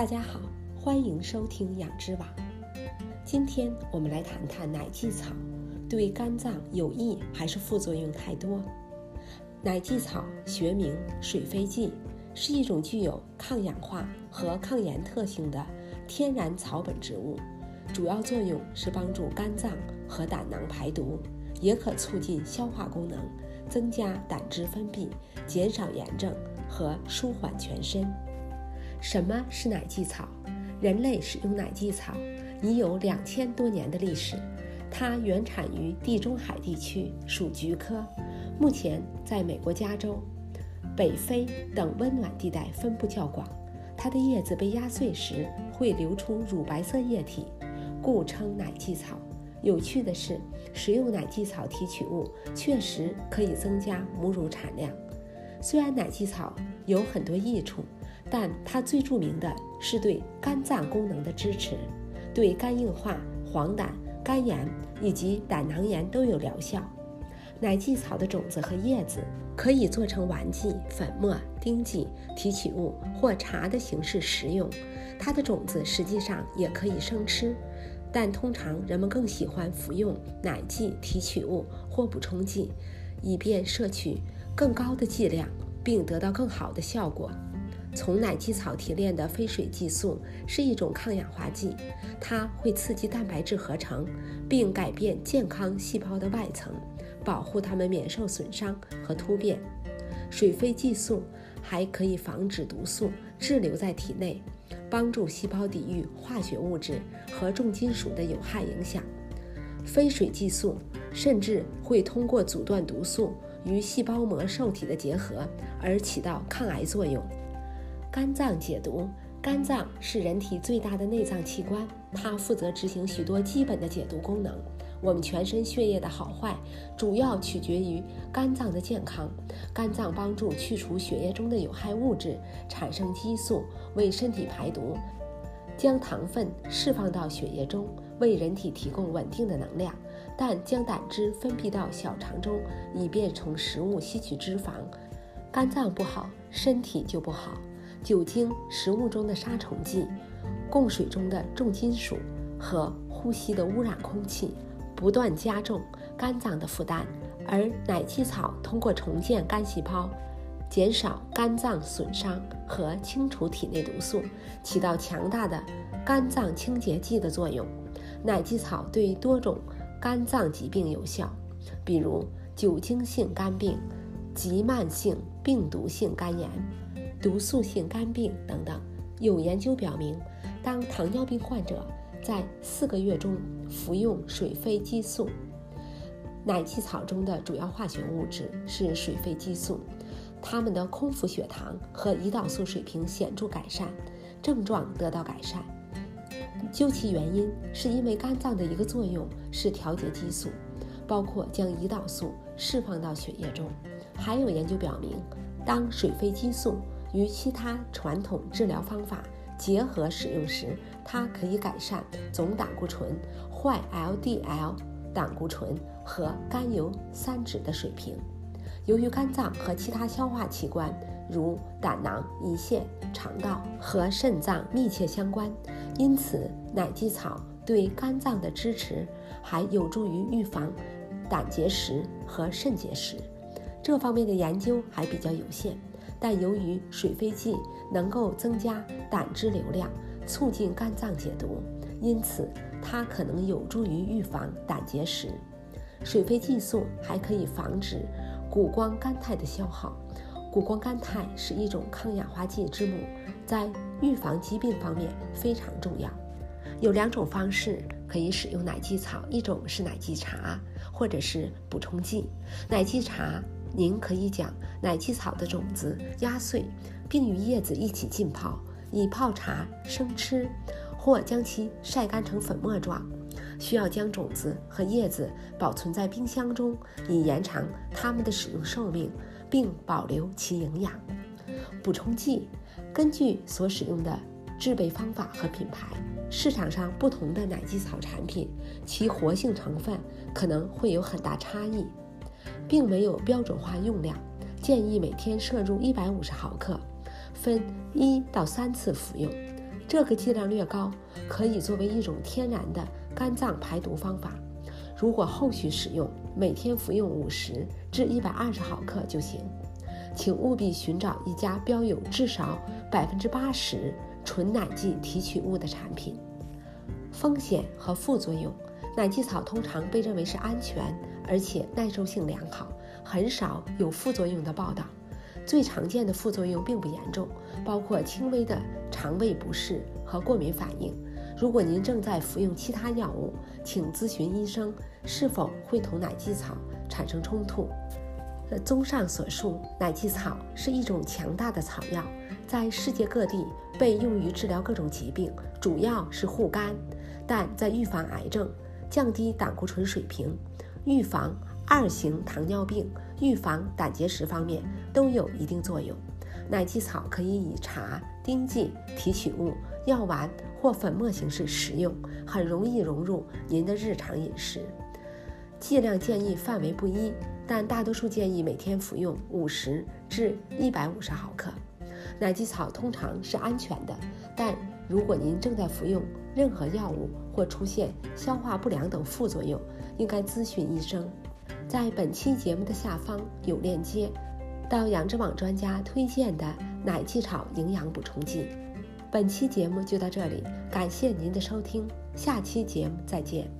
大家好，欢迎收听养之网。今天我们来谈谈奶蓟草对肝脏有益还是副作用太多？奶蓟草学名水飞蓟，是一种具有抗氧化和抗炎特性的天然草本植物，主要作用是帮助肝脏和胆囊排毒，也可促进消化功能，增加胆汁分泌，减少炎症和舒缓全身。什么是奶蓟草？人类使用奶蓟草已有两千多年的历史。它原产于地中海地区，属菊科。目前在美国加州、北非等温暖地带分布较广。它的叶子被压碎时会流出乳白色液体，故称奶蓟草。有趣的是，食用奶蓟草提取物确实可以增加母乳产量。虽然奶蓟草有很多益处。但它最著名的是对肝脏功能的支持，对肝硬化、黄疸、肝炎以及胆囊炎都有疗效。奶蓟草的种子和叶子可以做成丸剂、粉末、丁剂、提取物或茶的形式食用。它的种子实际上也可以生吃，但通常人们更喜欢服用奶蓟提取物或补充剂，以便摄取更高的剂量并得到更好的效果。从奶蓟草提炼的非水激素是一种抗氧化剂，它会刺激蛋白质合成，并改变健康细胞的外层，保护它们免受损伤和突变。水飞激素还可以防止毒素滞留在体内，帮助细胞抵御化学物质和重金属的有害影响。非水激素甚至会通过阻断毒素与细胞膜受体的结合而起到抗癌作用。肝脏解毒，肝脏是人体最大的内脏器官，它负责执行许多基本的解毒功能。我们全身血液的好坏，主要取决于肝脏的健康。肝脏帮助去除血液中的有害物质，产生激素，为身体排毒，将糖分释放到血液中，为人体提供稳定的能量。但将胆汁分泌到小肠中，以便从食物吸取脂肪。肝脏不好，身体就不好。酒精、食物中的杀虫剂、供水中的重金属和呼吸的污染空气，不断加重肝脏的负担。而奶蓟草通过重建肝细胞、减少肝脏损伤和清除体内毒素，起到强大的肝脏清洁剂的作用。奶蓟草对多种肝脏疾病有效，比如酒精性肝病、急慢性病毒性肝炎。毒素性肝病等等，有研究表明，当糖尿病患者在四个月中服用水飞激素，奶蓟草中的主要化学物质是水飞激素，他们的空腹血糖和胰岛素水平显著改善，症状得到改善。究其原因，是因为肝脏的一个作用是调节激素，包括将胰岛素释放到血液中。还有研究表明，当水飞激素与其他传统治疗方法结合使用时，它可以改善总胆固醇、坏 LDL 胆固醇和甘油三酯的水平。由于肝脏和其他消化器官，如胆囊、胰腺、肠道和肾脏密切相关，因此奶蓟草对肝脏的支持还有助于预防胆结石和肾结石。这方面的研究还比较有限。但由于水飞蓟能够增加胆汁流量，促进肝脏解毒，因此它可能有助于预防胆结石。水飞蓟素还可以防止谷胱甘肽的消耗。谷胱甘肽是一种抗氧化剂之母，在预防疾病方面非常重要。有两种方式可以使用奶蓟草，一种是奶蓟茶，或者是补充剂。奶蓟茶。您可以将奶蓟草的种子压碎，并与叶子一起浸泡，以泡茶生吃，或将其晒干成粉末状。需要将种子和叶子保存在冰箱中，以延长它们的使用寿命，并保留其营养。补充剂根据所使用的制备方法和品牌，市场上不同的奶蓟草产品，其活性成分可能会有很大差异。并没有标准化用量，建议每天摄入一百五十毫克，分一到三次服用。这个剂量略高，可以作为一种天然的肝脏排毒方法。如果后续使用，每天服用五十至一百二十毫克就行。请务必寻找一家标有至少百分之八十纯奶蓟提取物的产品。风险和副作用：奶蓟草通常被认为是安全，而且耐受性良好，很少有副作用的报道。最常见的副作用并不严重，包括轻微的肠胃不适和过敏反应。如果您正在服用其他药物，请咨询医生是否会同奶蓟草产生冲突。综上所述，奶蓟草是一种强大的草药，在世界各地被用于治疗各种疾病，主要是护肝，但在预防癌症、降低胆固醇水平、预防二型糖尿病、预防胆结石方面都有一定作用。奶蓟草可以以茶、丁剂、提取物、药丸或粉末形式食用，很容易融入您的日常饮食。剂量建议范围不一，但大多数建议每天服用五十至一百五十毫克。奶蓟草通常是安全的，但如果您正在服用任何药物或出现消化不良等副作用，应该咨询医生。在本期节目的下方有链接，到养殖网专家推荐的奶蓟草营养补充剂。本期节目就到这里，感谢您的收听，下期节目再见。